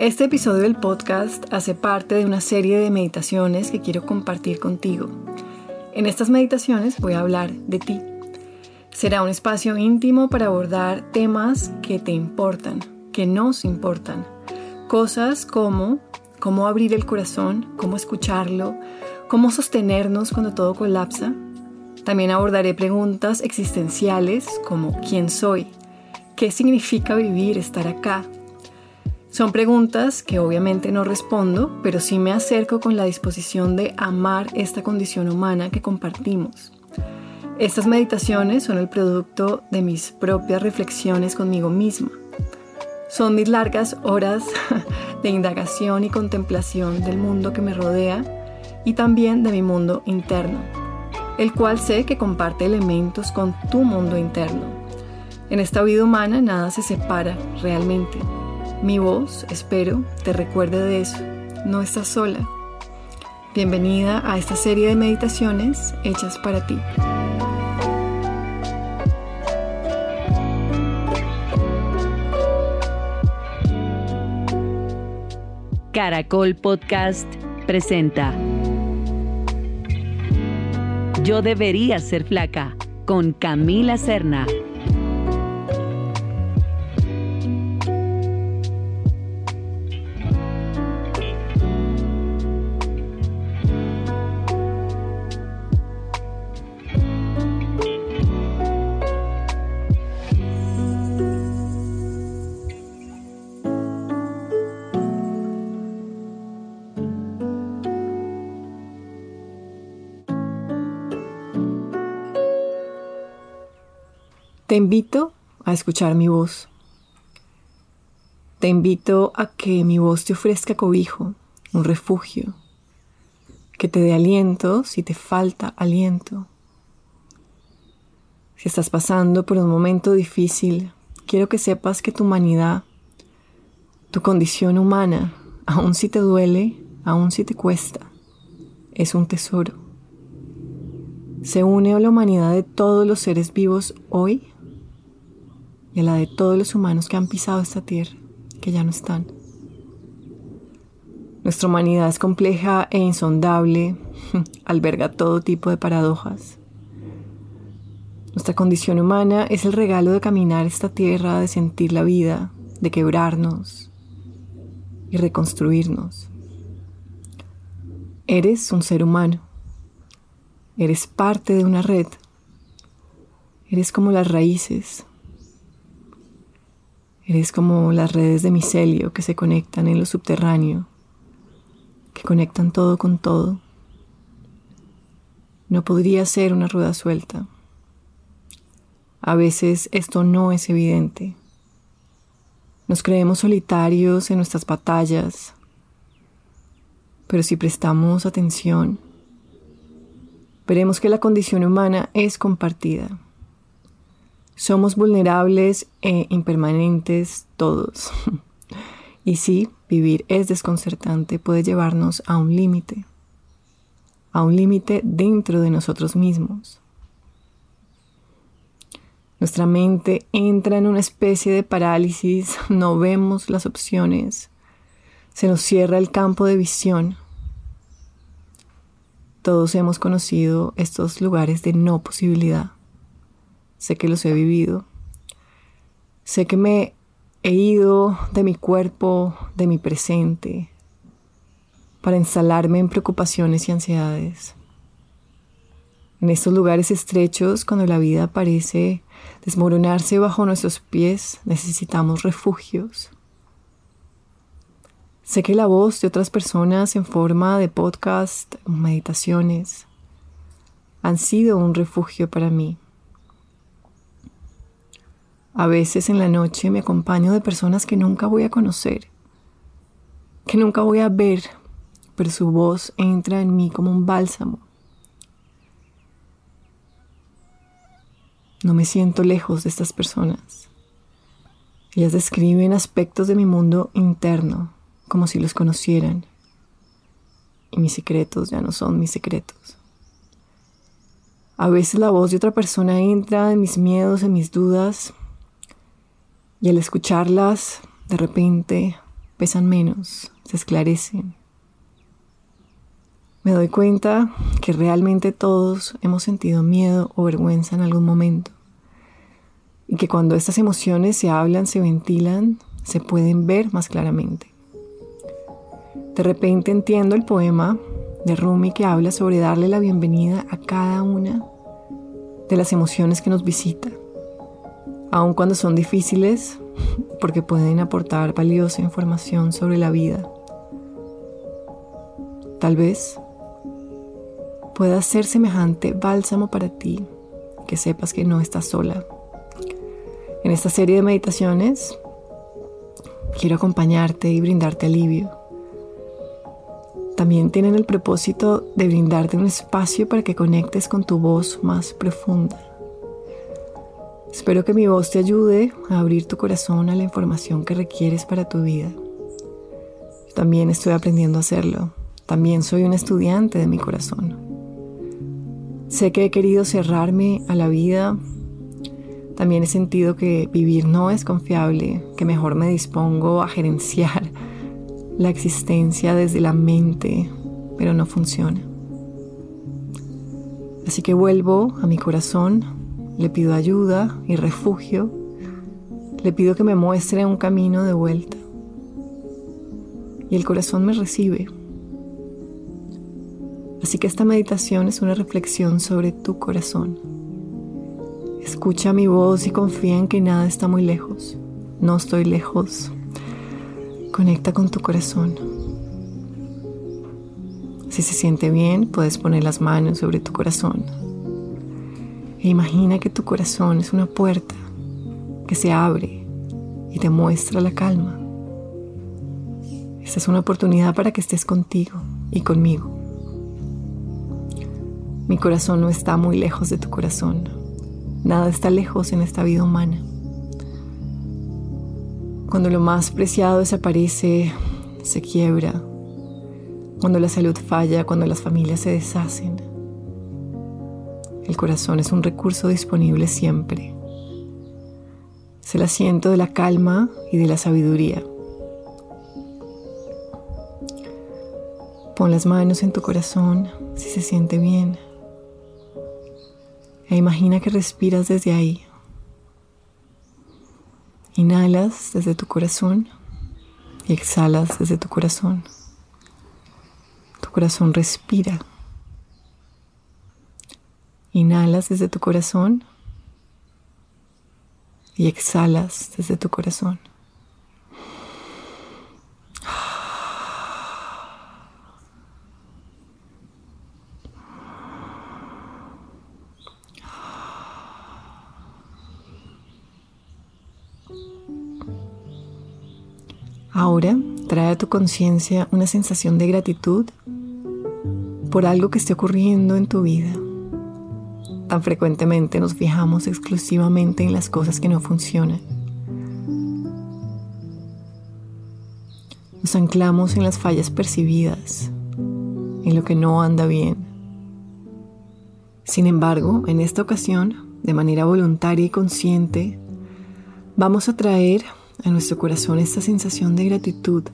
Este episodio del podcast hace parte de una serie de meditaciones que quiero compartir contigo. En estas meditaciones voy a hablar de ti. Será un espacio íntimo para abordar temas que te importan, que nos importan. Cosas como cómo abrir el corazón, cómo escucharlo, cómo sostenernos cuando todo colapsa. También abordaré preguntas existenciales como ¿quién soy? ¿Qué significa vivir, estar acá? Son preguntas que obviamente no respondo, pero sí me acerco con la disposición de amar esta condición humana que compartimos. Estas meditaciones son el producto de mis propias reflexiones conmigo misma. Son mis largas horas de indagación y contemplación del mundo que me rodea y también de mi mundo interno, el cual sé que comparte elementos con tu mundo interno. En esta vida humana nada se separa realmente mi voz, espero, te recuerde de eso. No estás sola. Bienvenida a esta serie de meditaciones hechas para ti. Caracol Podcast presenta Yo debería ser flaca con Camila Serna. Te invito a escuchar mi voz. Te invito a que mi voz te ofrezca cobijo, un refugio, que te dé aliento si te falta aliento. Si estás pasando por un momento difícil, quiero que sepas que tu humanidad, tu condición humana, aun si te duele, aun si te cuesta, es un tesoro. Se une a la humanidad de todos los seres vivos hoy y a la de todos los humanos que han pisado esta tierra, que ya no están. Nuestra humanidad es compleja e insondable, alberga todo tipo de paradojas. Nuestra condición humana es el regalo de caminar esta tierra, de sentir la vida, de quebrarnos y reconstruirnos. Eres un ser humano. Eres parte de una red. Eres como las raíces, Eres como las redes de micelio que se conectan en lo subterráneo, que conectan todo con todo. No podría ser una rueda suelta. A veces esto no es evidente. Nos creemos solitarios en nuestras batallas, pero si prestamos atención, veremos que la condición humana es compartida. Somos vulnerables e impermanentes todos. y sí, vivir es desconcertante, puede llevarnos a un límite, a un límite dentro de nosotros mismos. Nuestra mente entra en una especie de parálisis, no vemos las opciones, se nos cierra el campo de visión. Todos hemos conocido estos lugares de no posibilidad sé que los he vivido, sé que me he ido de mi cuerpo, de mi presente, para instalarme en preocupaciones y ansiedades. En estos lugares estrechos, cuando la vida parece desmoronarse bajo nuestros pies, necesitamos refugios. Sé que la voz de otras personas en forma de podcast, meditaciones, han sido un refugio para mí. A veces en la noche me acompaño de personas que nunca voy a conocer, que nunca voy a ver, pero su voz entra en mí como un bálsamo. No me siento lejos de estas personas. Ellas describen aspectos de mi mundo interno como si los conocieran. Y mis secretos ya no son mis secretos. A veces la voz de otra persona entra en mis miedos, en mis dudas, y al escucharlas, de repente pesan menos, se esclarecen. Me doy cuenta que realmente todos hemos sentido miedo o vergüenza en algún momento y que cuando estas emociones se hablan, se ventilan, se pueden ver más claramente. De repente entiendo el poema de Rumi que habla sobre darle la bienvenida a cada una de las emociones que nos visitan, aun cuando son difíciles, porque pueden aportar valiosa información sobre la vida. Tal vez pueda ser semejante bálsamo para ti, que sepas que no estás sola. En esta serie de meditaciones quiero acompañarte y brindarte alivio. También tienen el propósito de brindarte un espacio para que conectes con tu voz más profunda. Espero que mi voz te ayude a abrir tu corazón a la información que requieres para tu vida. también estoy aprendiendo a hacerlo. También soy un estudiante de mi corazón. Sé que he querido cerrarme a la vida. También he sentido que vivir no es confiable, que mejor me dispongo a gerenciar la existencia desde la mente, pero no funciona. Así que vuelvo a mi corazón, le pido ayuda y refugio, le pido que me muestre un camino de vuelta. Y el corazón me recibe. Así que esta meditación es una reflexión sobre tu corazón. Escucha mi voz y confía en que nada está muy lejos. No estoy lejos. Conecta con tu corazón. Si se siente bien, puedes poner las manos sobre tu corazón. E imagina que tu corazón es una puerta que se abre y te muestra la calma. Esta es una oportunidad para que estés contigo y conmigo. Mi corazón no está muy lejos de tu corazón. Nada está lejos en esta vida humana. Cuando lo más preciado desaparece, se quiebra. Cuando la salud falla, cuando las familias se deshacen. El corazón es un recurso disponible siempre. Es el asiento de la calma y de la sabiduría. Pon las manos en tu corazón si se siente bien. E imagina que respiras desde ahí. Inhalas desde tu corazón y exhalas desde tu corazón. Tu corazón respira. Inhalas desde tu corazón y exhalas desde tu corazón. Ahora trae a tu conciencia una sensación de gratitud por algo que esté ocurriendo en tu vida. Tan frecuentemente nos fijamos exclusivamente en las cosas que no funcionan. Nos anclamos en las fallas percibidas, en lo que no anda bien. Sin embargo, en esta ocasión, de manera voluntaria y consciente, vamos a traer a nuestro corazón esta sensación de gratitud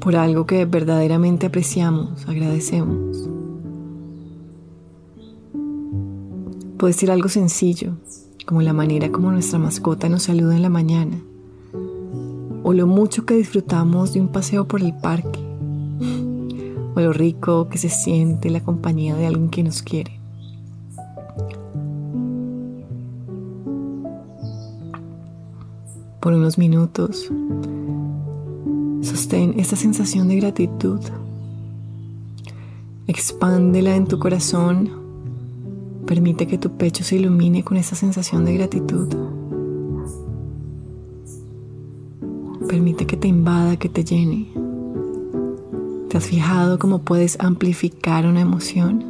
por algo que verdaderamente apreciamos, agradecemos. Puede ser algo sencillo, como la manera como nuestra mascota nos saluda en la mañana, o lo mucho que disfrutamos de un paseo por el parque, o lo rico que se siente la compañía de alguien que nos quiere. por unos minutos. Sostén esta sensación de gratitud. Expándela en tu corazón. Permite que tu pecho se ilumine con esta sensación de gratitud. Permite que te invada, que te llene. ¿Te has fijado cómo puedes amplificar una emoción?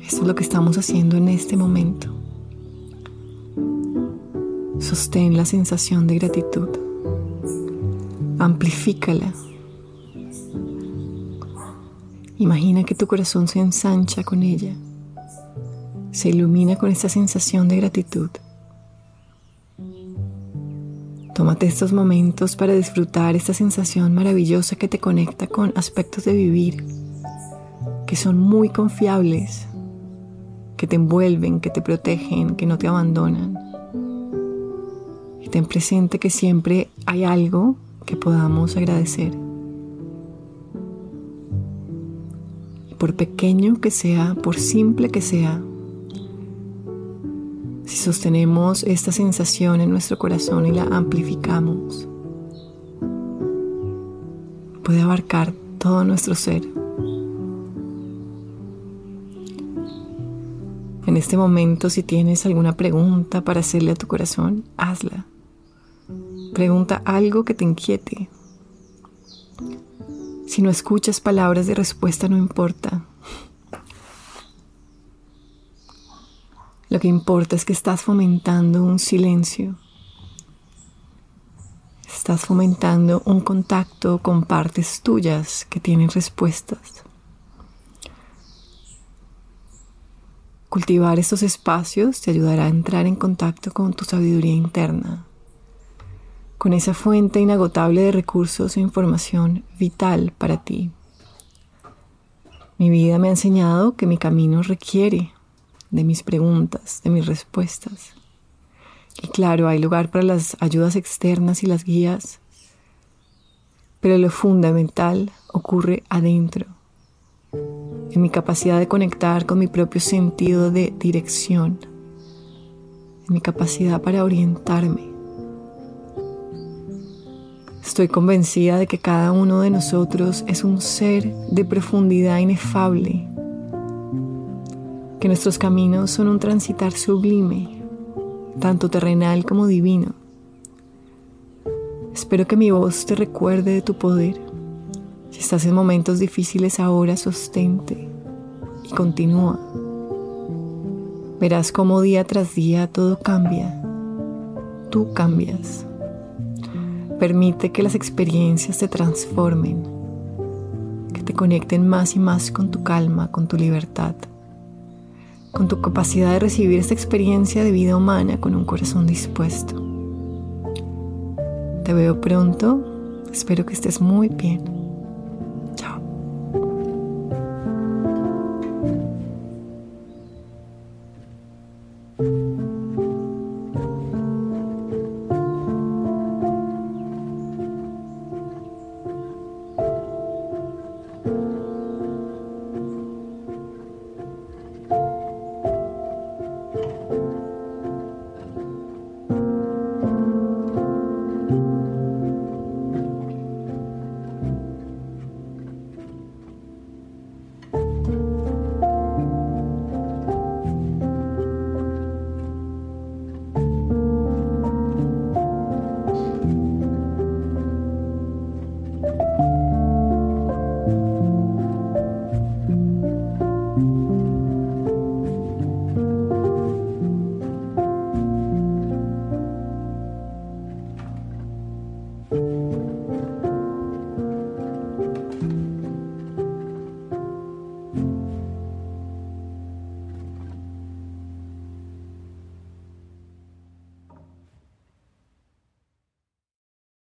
Esto es lo que estamos haciendo en este momento. Sostén la sensación de gratitud. Amplifícala. Imagina que tu corazón se ensancha con ella. Se ilumina con esta sensación de gratitud. Tómate estos momentos para disfrutar esta sensación maravillosa que te conecta con aspectos de vivir que son muy confiables, que te envuelven, que te protegen, que no te abandonan. Y ten presente que siempre hay algo que podamos agradecer. Por pequeño que sea, por simple que sea, si sostenemos esta sensación en nuestro corazón y la amplificamos, puede abarcar todo nuestro ser. En este momento, si tienes alguna pregunta para hacerle a tu corazón, hazla. Pregunta algo que te inquiete. Si no escuchas palabras de respuesta, no importa. Lo que importa es que estás fomentando un silencio. Estás fomentando un contacto con partes tuyas que tienen respuestas. Cultivar estos espacios te ayudará a entrar en contacto con tu sabiduría interna, con esa fuente inagotable de recursos e información vital para ti. Mi vida me ha enseñado que mi camino requiere de mis preguntas, de mis respuestas. Y claro, hay lugar para las ayudas externas y las guías, pero lo fundamental ocurre adentro en mi capacidad de conectar con mi propio sentido de dirección, en mi capacidad para orientarme. Estoy convencida de que cada uno de nosotros es un ser de profundidad inefable, que nuestros caminos son un transitar sublime, tanto terrenal como divino. Espero que mi voz te recuerde de tu poder si estás en momentos difíciles ahora, sostente y continúa. Verás cómo día tras día todo cambia. Tú cambias. Permite que las experiencias te transformen, que te conecten más y más con tu calma, con tu libertad, con tu capacidad de recibir esta experiencia de vida humana con un corazón dispuesto. Te veo pronto, espero que estés muy bien.